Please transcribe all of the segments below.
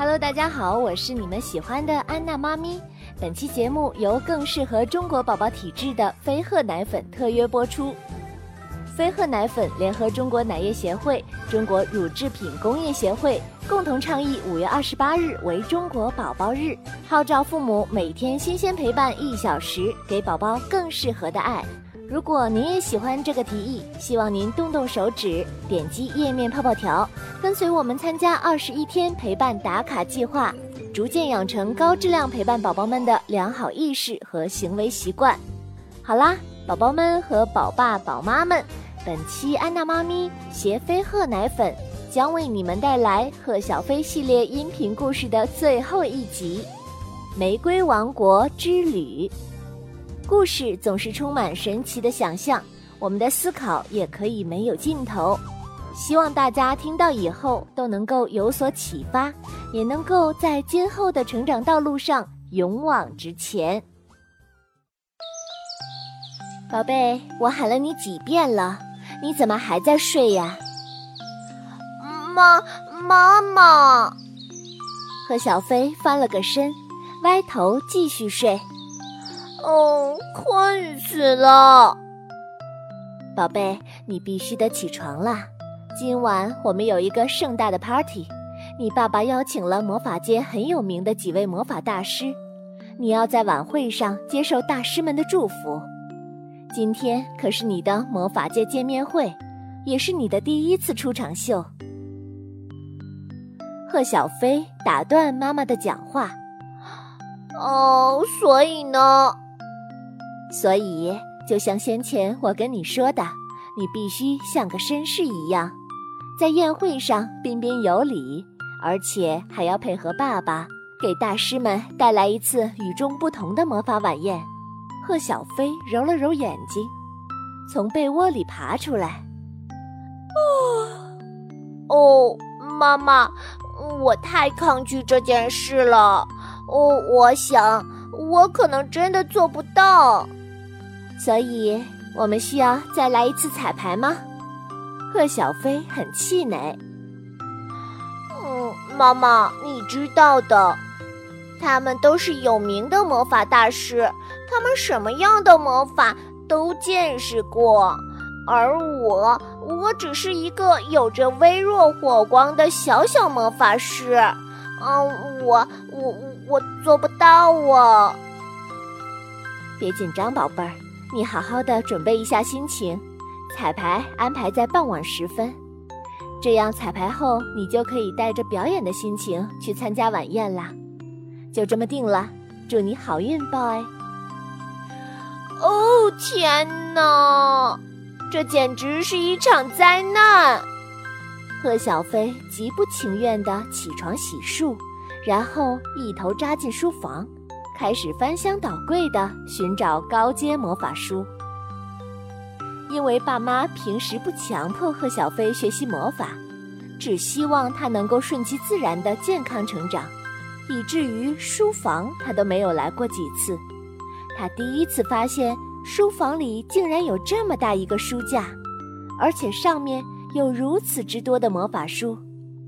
Hello，大家好，我是你们喜欢的安娜妈咪。本期节目由更适合中国宝宝体质的飞鹤奶粉特约播出。飞鹤奶粉联合中国奶业协会、中国乳制品工业协会共同倡议五月二十八日为中国宝宝日，号召父母每天新鲜陪伴一小时，给宝宝更适合的爱。如果您也喜欢这个提议，希望您动动手指，点击页面泡泡条，跟随我们参加二十一天陪伴打卡计划，逐渐养成高质量陪伴宝宝们的良好意识和行为习惯。好啦，宝宝们和宝爸宝妈们。本期安娜妈咪携飞鹤奶粉将为你们带来《贺小飞》系列音频故事的最后一集《玫瑰王国之旅》。故事总是充满神奇的想象，我们的思考也可以没有尽头。希望大家听到以后都能够有所启发，也能够在今后的成长道路上勇往直前。宝贝，我喊了你几遍了？你怎么还在睡呀？妈，妈妈。贺小飞翻了个身，歪头继续睡。哦，困死了。宝贝，你必须得起床啦！今晚我们有一个盛大的 party，你爸爸邀请了魔法界很有名的几位魔法大师，你要在晚会上接受大师们的祝福。今天可是你的魔法界见面会，也是你的第一次出场秀。贺小飞打断妈妈的讲话：“哦，所以呢？所以就像先前我跟你说的，你必须像个绅士一样，在宴会上彬彬有礼，而且还要配合爸爸，给大师们带来一次与众不同的魔法晚宴。”贺小飞揉了揉眼睛，从被窝里爬出来。哦，哦，妈妈，我太抗拒这件事了。哦，我想我可能真的做不到。所以，我们需要再来一次彩排吗？贺小飞很气馁。嗯，妈妈，你知道的，他们都是有名的魔法大师。他们什么样的魔法都见识过，而我，我只是一个有着微弱火光的小小魔法师。嗯，我，我，我做不到哦。别紧张，宝贝儿，你好好的准备一下心情。彩排安排在傍晚时分，这样彩排后你就可以带着表演的心情去参加晚宴啦。就这么定了，祝你好运，boy。哦天哪，这简直是一场灾难！贺小飞极不情愿地起床洗漱，然后一头扎进书房，开始翻箱倒柜地寻找高阶魔法书。因为爸妈平时不强迫贺小飞学习魔法，只希望他能够顺其自然的健康成长，以至于书房他都没有来过几次。他第一次发现书房里竟然有这么大一个书架，而且上面有如此之多的魔法书。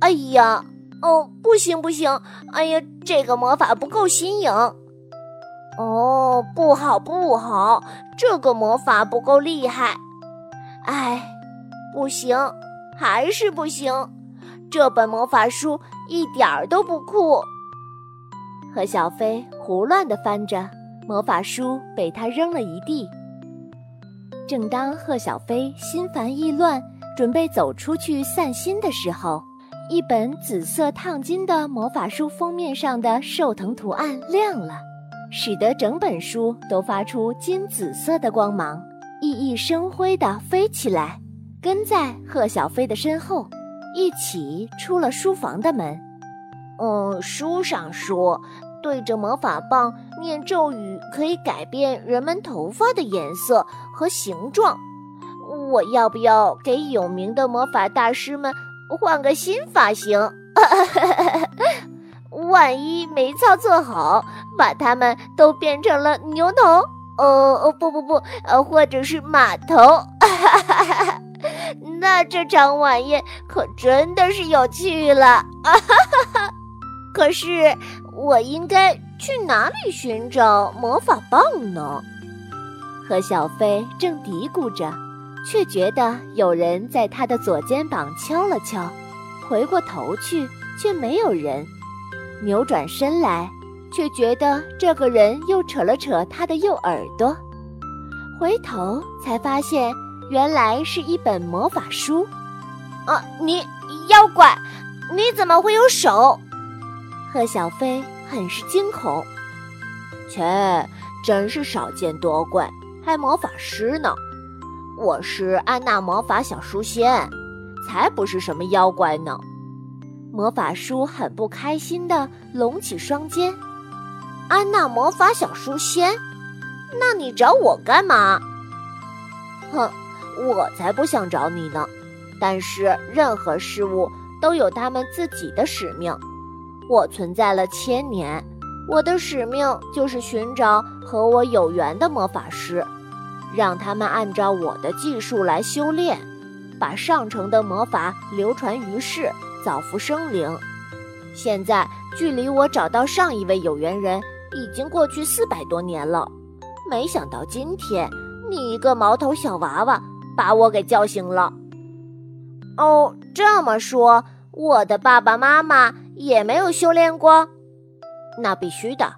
哎呀，哦，不行不行！哎呀，这个魔法不够新颖。哦，不好不好，这个魔法不够厉害。哎，不行，还是不行。这本魔法书一点儿都不酷。贺小飞胡乱地翻着。魔法书被他扔了一地。正当贺小飞心烦意乱，准备走出去散心的时候，一本紫色烫金的魔法书封面上的寿藤图案亮了，使得整本书都发出金紫色的光芒，熠熠生辉地飞起来，跟在贺小飞的身后，一起出了书房的门。嗯，书上说。对着魔法棒念咒语，可以改变人们头发的颜色和形状。我要不要给有名的魔法大师们换个新发型？万一没操作好，把他们都变成了牛头？哦哦不不不，呃，或者是马头？那这场晚宴可真的是有趣了！可是我应该去哪里寻找魔法棒呢？何小飞正嘀咕着，却觉得有人在他的左肩膀敲了敲，回过头去却没有人，扭转身来，却觉得这个人又扯了扯他的右耳朵，回头才发现原来是一本魔法书。啊，你妖怪，你怎么会有手？贺小飞很是惊恐，切，真是少见多怪，还魔法师呢！我是安娜魔法小书仙，才不是什么妖怪呢！魔法书很不开心的拢起双肩。安娜魔法小书仙，那你找我干嘛？哼，我才不想找你呢！但是任何事物都有他们自己的使命。我存在了千年，我的使命就是寻找和我有缘的魔法师，让他们按照我的技术来修炼，把上乘的魔法流传于世，造福生灵。现在距离我找到上一位有缘人已经过去四百多年了，没想到今天你一个毛头小娃娃把我给叫醒了。哦，这么说，我的爸爸妈妈。也没有修炼过，那必须的。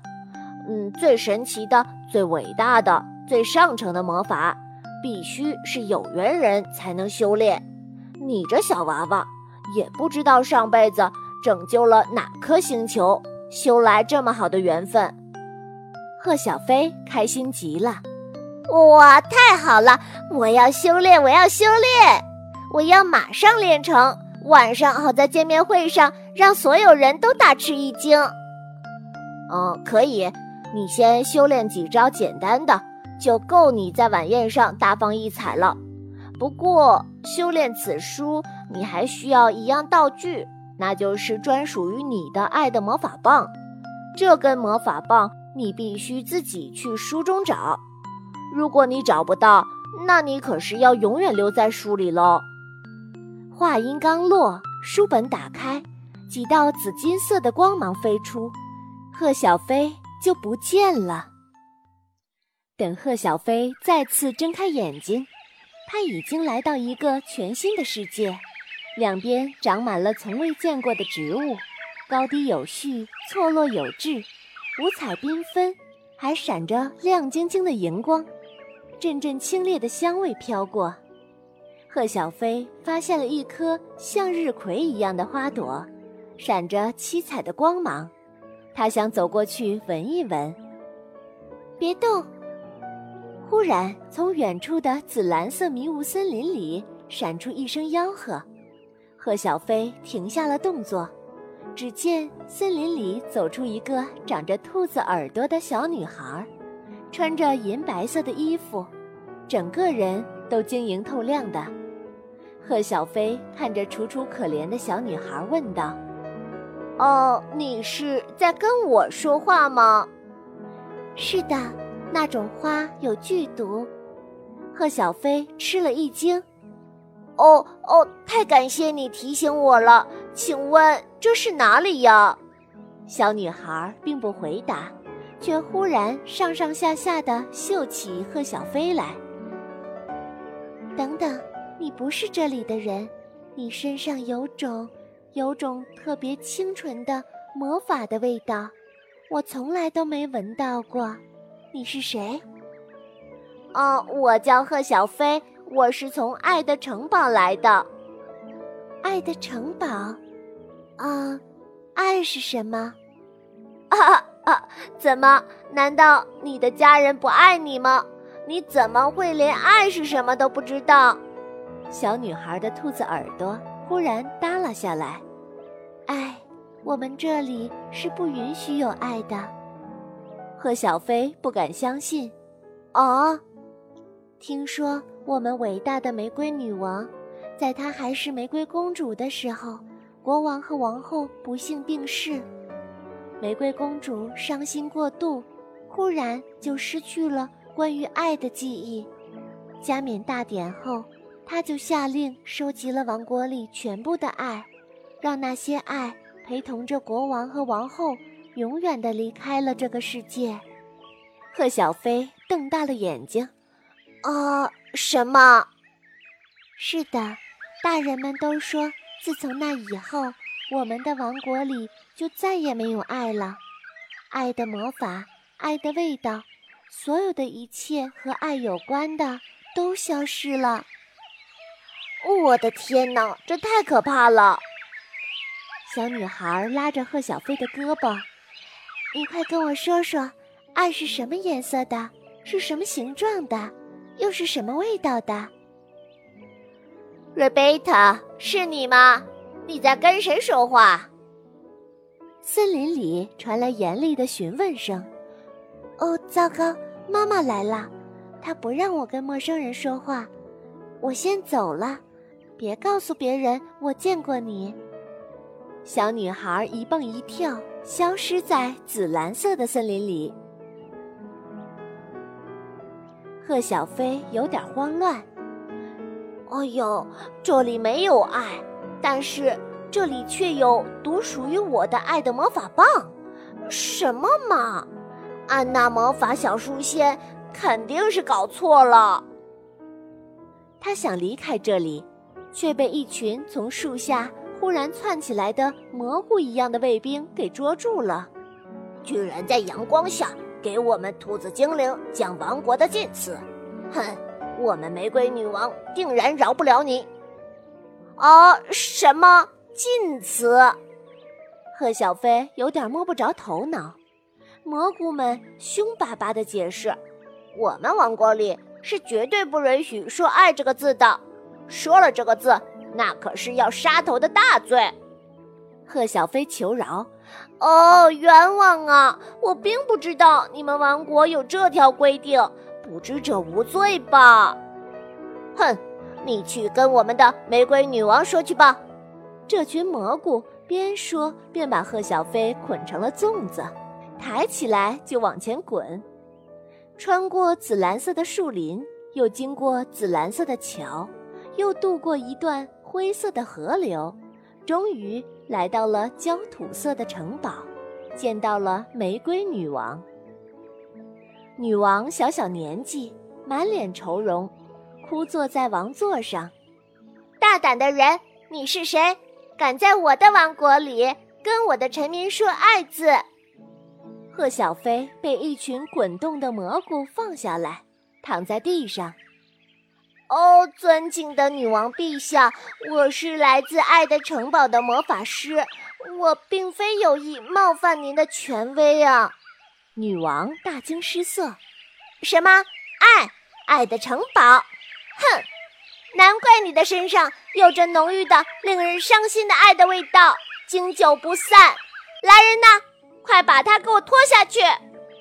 嗯，最神奇的、最伟大的、最上乘的魔法，必须是有缘人才能修炼。你这小娃娃，也不知道上辈子拯救了哪颗星球，修来这么好的缘分。贺小飞开心极了，哇，太好了！我要修炼，我要修炼，我要马上练成。晚上好在见面会上让所有人都大吃一惊。嗯，可以，你先修炼几招简单的，就够你在晚宴上大放异彩了。不过，修炼此书你还需要一样道具，那就是专属于你的爱的魔法棒。这根魔法棒你必须自己去书中找。如果你找不到，那你可是要永远留在书里喽。话音刚落，书本打开，几道紫金色的光芒飞出，贺小飞就不见了。等贺小飞再次睁开眼睛，他已经来到一个全新的世界，两边长满了从未见过的植物，高低有序，错落有致，五彩缤纷，还闪着亮晶晶的荧光，阵阵清冽的香味飘过。贺小飞发现了一颗向日葵一样的花朵，闪着七彩的光芒。他想走过去闻一闻。别动！忽然，从远处的紫蓝色迷雾森林里闪出一声吆喝。贺小飞停下了动作。只见森林里走出一个长着兔子耳朵的小女孩，穿着银白色的衣服，整个人都晶莹透亮的。贺小飞看着楚楚可怜的小女孩，问道：“哦，你是在跟我说话吗？”“是的，那种花有剧毒。”贺小飞吃了一惊。“哦哦，太感谢你提醒我了。请问这是哪里呀？”小女孩并不回答，却忽然上上下下的嗅起贺小飞来。等等。你不是这里的人，你身上有种，有种特别清纯的魔法的味道，我从来都没闻到过。你是谁？哦，我叫贺小飞，我是从爱的城堡来的。爱的城堡？啊，爱是什么？啊啊！怎么？难道你的家人不爱你吗？你怎么会连爱是什么都不知道？小女孩的兔子耳朵忽然耷拉下来。哎，我们这里是不允许有爱的。贺小飞不敢相信。哦，听说我们伟大的玫瑰女王，在她还是玫瑰公主的时候，国王和王后不幸病逝，玫瑰公主伤心过度，忽然就失去了关于爱的记忆。加冕大典后。他就下令收集了王国里全部的爱，让那些爱陪同着国王和王后，永远的离开了这个世界。贺小飞瞪大了眼睛：“啊，什么？是的，大人们都说，自从那以后，我们的王国里就再也没有爱了。爱的魔法，爱的味道，所有的一切和爱有关的都消失了。我的天哪，这太可怕了！”小女孩拉着贺小飞的胳膊：“你快跟我说说，爱是什么颜色的？是什么形状的？又是什么味道的？”瑞贝塔，是你吗？你在跟谁说话？森林里传来严厉的询问声。哦，糟糕，妈妈来了，她不让我跟陌生人说话。我先走了，别告诉别人我见过你。小女孩一蹦一跳，消失在紫蓝色的森林里。贺小飞有点慌乱。哎呦，这里没有爱，但是这里却有独属于我的爱的魔法棒。什么嘛！安娜魔法小书仙肯定是搞错了。他想离开这里，却被一群从树下。忽然窜起来的蘑菇一样的卫兵给捉住了，居然在阳光下给我们兔子精灵讲王国的禁词！哼，我们玫瑰女王定然饶不了你！啊，什么禁词？贺小飞有点摸不着头脑。蘑菇们凶巴巴的解释：“我们王国里是绝对不允许说‘爱’这个字的，说了这个字。”那可是要杀头的大罪，贺小飞求饶：“哦，冤枉啊！我并不知道你们王国有这条规定，不知者无罪吧？”哼，你去跟我们的玫瑰女王说去吧。这群蘑菇边说边把贺小飞捆成了粽子，抬起来就往前滚，穿过紫蓝色的树林，又经过紫蓝色的桥，又渡过一段。灰色的河流，终于来到了焦土色的城堡，见到了玫瑰女王。女王小小年纪，满脸愁容，枯坐在王座上。大胆的人，你是谁？敢在我的王国里跟我的臣民说“爱”字？贺小飞被一群滚动的蘑菇放下来，躺在地上。哦，尊敬的女王陛下，我是来自爱的城堡的魔法师，我并非有意冒犯您的权威啊！女王大惊失色，什么爱？爱的城堡？哼，难怪你的身上有着浓郁的、令人伤心的爱的味道，经久不散。来人呐，快把他给我拖下去，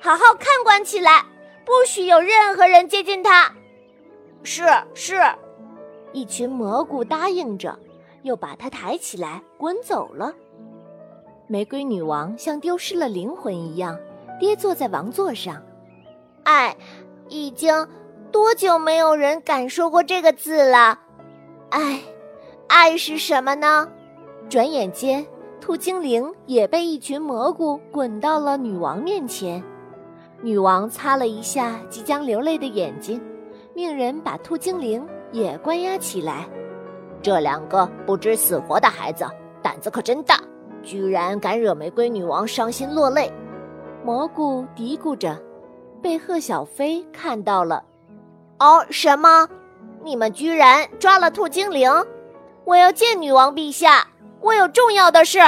好好看管起来，不许有任何人接近他。是是，一群蘑菇答应着，又把它抬起来滚走了。玫瑰女王像丢失了灵魂一样，跌坐在王座上。爱，已经多久没有人敢说过这个字了？爱，爱是什么呢？转眼间，兔精灵也被一群蘑菇滚到了女王面前。女王擦了一下即将流泪的眼睛。命人把兔精灵也关押起来。这两个不知死活的孩子胆子可真大，居然敢惹玫瑰女王伤心落泪。蘑菇嘀咕着，被贺小飞看到了。哦，什么？你们居然抓了兔精灵？我要见女王陛下，我有重要的事。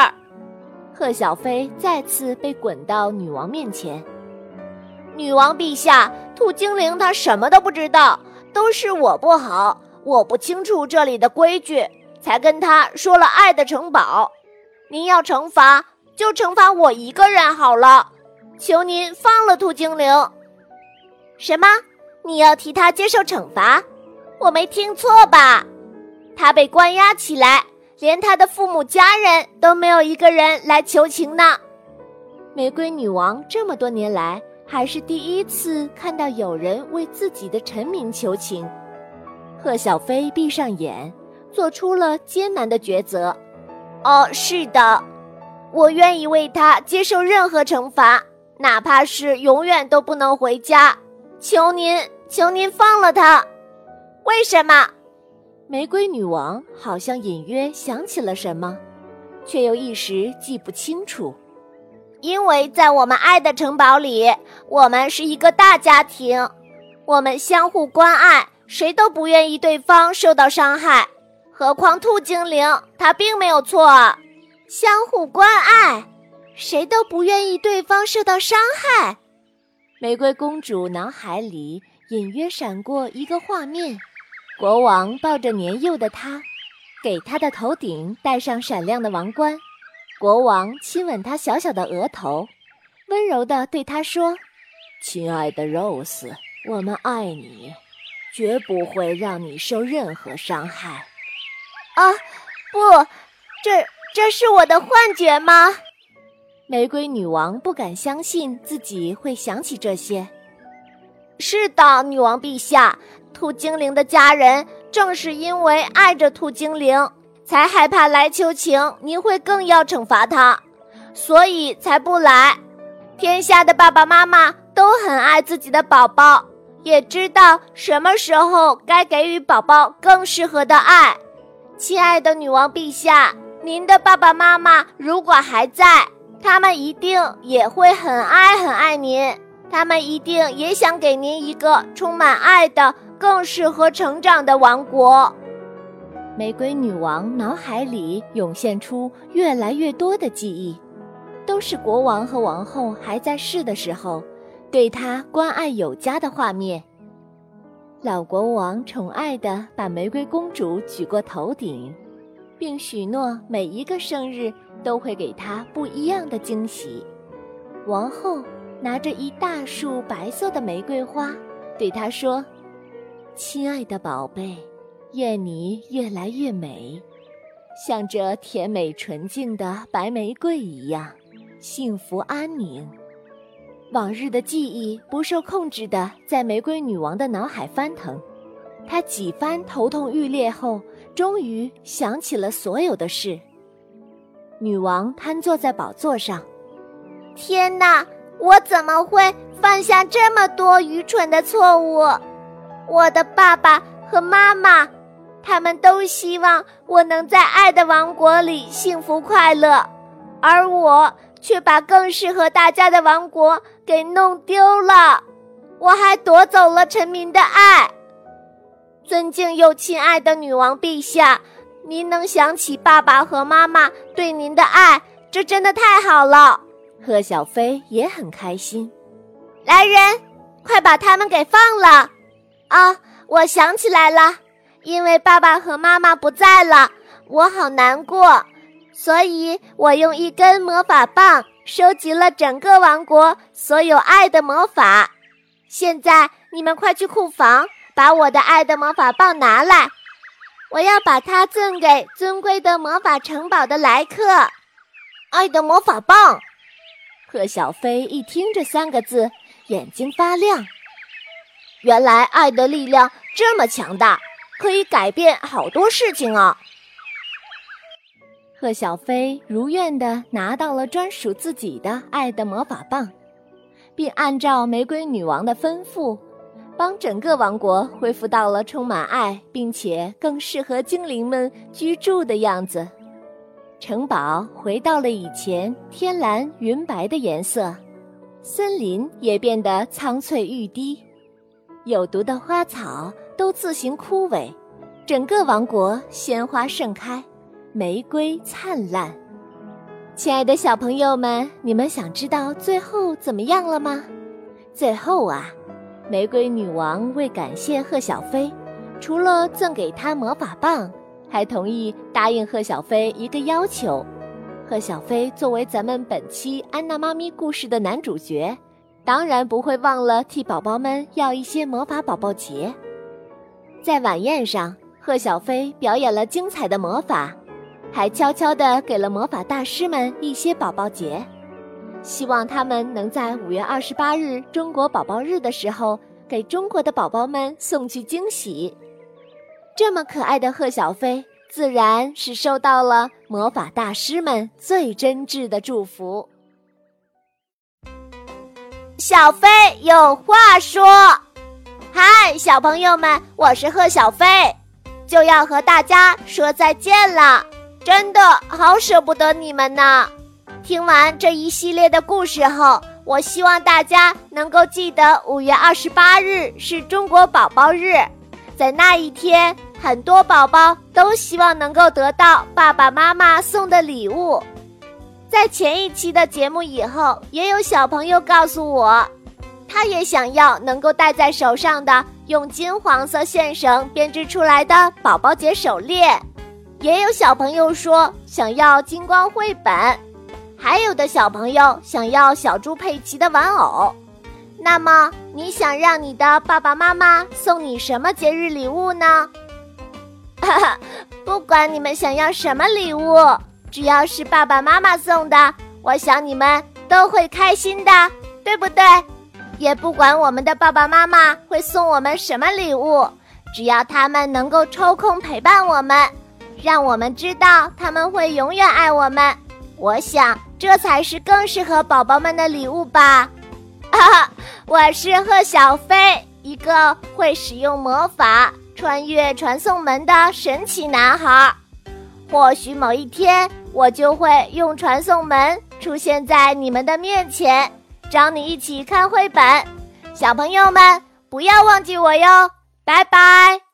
贺小飞再次被滚到女王面前。女王陛下，兔精灵他什么都不知道，都是我不好，我不清楚这里的规矩，才跟他说了爱的城堡。您要惩罚，就惩罚我一个人好了，求您放了兔精灵。什么？你要替他接受惩罚？我没听错吧？他被关押起来，连他的父母家人都没有一个人来求情呢。玫瑰女王这么多年来。还是第一次看到有人为自己的臣民求情。贺小飞闭上眼，做出了艰难的抉择。哦，是的，我愿意为他接受任何惩罚，哪怕是永远都不能回家。求您，求您放了他。为什么？玫瑰女王好像隐约想起了什么，却又一时记不清楚。因为在我们爱的城堡里，我们是一个大家庭，我们相互关爱，谁都不愿意对方受到伤害。何况兔精灵，他并没有错。相互关爱，谁都不愿意对方受到伤害。玫瑰公主脑海里隐约闪过一个画面：国王抱着年幼的她，给她的头顶戴上闪亮的王冠。国王亲吻她小小的额头，温柔地对她说：“亲爱的 Rose，我们爱你，绝不会让你受任何伤害。”啊，不，这。这是我的幻觉吗？玫瑰女王不敢相信自己会想起这些。是的，女王陛下，兔精灵的家人正是因为爱着兔精灵，才害怕来求情，您会更要惩罚他，所以才不来。天下的爸爸妈妈都很爱自己的宝宝，也知道什么时候该给予宝宝更适合的爱。亲爱的女王陛下。您的爸爸妈妈如果还在，他们一定也会很爱很爱您，他们一定也想给您一个充满爱的、更适合成长的王国。玫瑰女王脑海里涌现出越来越多的记忆，都是国王和王后还在世的时候，对她关爱有加的画面。老国王宠爱地把玫瑰公主举过头顶。并许诺每一个生日都会给她不一样的惊喜。王后拿着一大束白色的玫瑰花，对他说：“亲爱的宝贝，愿你越来越美，像这甜美纯净的白玫瑰一样，幸福安宁。”往日的记忆不受控制的在玫瑰女王的脑海翻腾，她几番头痛欲裂后。终于想起了所有的事。女王瘫坐在宝座上，天哪！我怎么会犯下这么多愚蠢的错误？我的爸爸和妈妈，他们都希望我能在爱的王国里幸福快乐，而我却把更适合大家的王国给弄丢了。我还夺走了臣民的爱。尊敬又亲爱的女王陛下，您能想起爸爸和妈妈对您的爱，这真的太好了。贺小飞也很开心。来人，快把他们给放了！啊，我想起来了，因为爸爸和妈妈不在了，我好难过，所以我用一根魔法棒收集了整个王国所有爱的魔法。现在你们快去库房。把我的爱的魔法棒拿来，我要把它赠给尊贵的魔法城堡的来客。爱的魔法棒，贺小飞一听这三个字，眼睛发亮。原来爱的力量这么强大，可以改变好多事情啊！贺小飞如愿的拿到了专属自己的爱的魔法棒，并按照玫瑰女王的吩咐。帮整个王国恢复到了充满爱，并且更适合精灵们居住的样子。城堡回到了以前天蓝云白的颜色，森林也变得苍翠欲滴，有毒的花草都自行枯萎，整个王国鲜花盛开，玫瑰灿烂。亲爱的小朋友们，你们想知道最后怎么样了吗？最后啊。玫瑰女王为感谢贺小飞，除了赠给他魔法棒，还同意答应贺小飞一个要求。贺小飞作为咱们本期安娜妈咪故事的男主角，当然不会忘了替宝宝们要一些魔法宝宝节。在晚宴上，贺小飞表演了精彩的魔法，还悄悄地给了魔法大师们一些宝宝节。希望他们能在五月二十八日中国宝宝日的时候，给中国的宝宝们送去惊喜。这么可爱的贺小飞，自然是受到了魔法大师们最真挚的祝福。小飞有话说：“嗨，小朋友们，我是贺小飞，就要和大家说再见了，真的好舍不得你们呢。听完这一系列的故事后，我希望大家能够记得五月二十八日是中国宝宝日，在那一天，很多宝宝都希望能够得到爸爸妈妈送的礼物。”在前一期的节目以后，也有小朋友告诉我，他也想要能够戴在手上的用金黄色线绳编织出来的宝宝节手链。也有小朋友说想要金光绘本，还有的小朋友想要小猪佩奇的玩偶。那么，你想让你的爸爸妈妈送你什么节日礼物呢？哈哈，不管你们想要什么礼物。只要是爸爸妈妈送的，我想你们都会开心的，对不对？也不管我们的爸爸妈妈会送我们什么礼物，只要他们能够抽空陪伴我们，让我们知道他们会永远爱我们，我想这才是更适合宝宝们的礼物吧。哈哈，我是贺小飞，一个会使用魔法穿越传送门的神奇男孩。或许某一天。我就会用传送门出现在你们的面前，找你一起看绘本。小朋友们，不要忘记我哟！拜拜。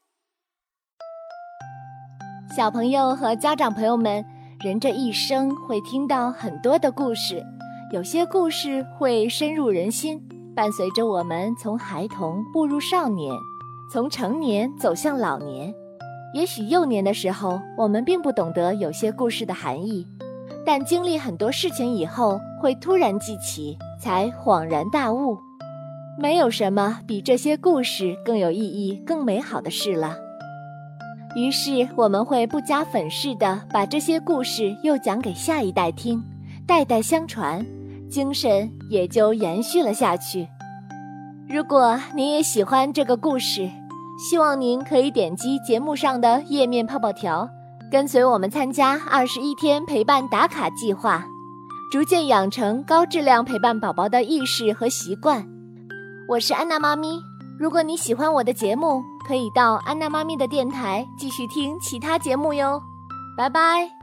小朋友和家长朋友们，人这一生会听到很多的故事，有些故事会深入人心，伴随着我们从孩童步入少年，从成年走向老年。也许幼年的时候，我们并不懂得有些故事的含义，但经历很多事情以后，会突然记起，才恍然大悟。没有什么比这些故事更有意义、更美好的事了。于是，我们会不加粉饰的把这些故事又讲给下一代听，代代相传，精神也就延续了下去。如果您也喜欢这个故事，希望您可以点击节目上的页面泡泡条，跟随我们参加二十一天陪伴打卡计划，逐渐养成高质量陪伴宝宝的意识和习惯。我是安娜妈咪，如果你喜欢我的节目，可以到安娜妈咪的电台继续听其他节目哟。拜拜。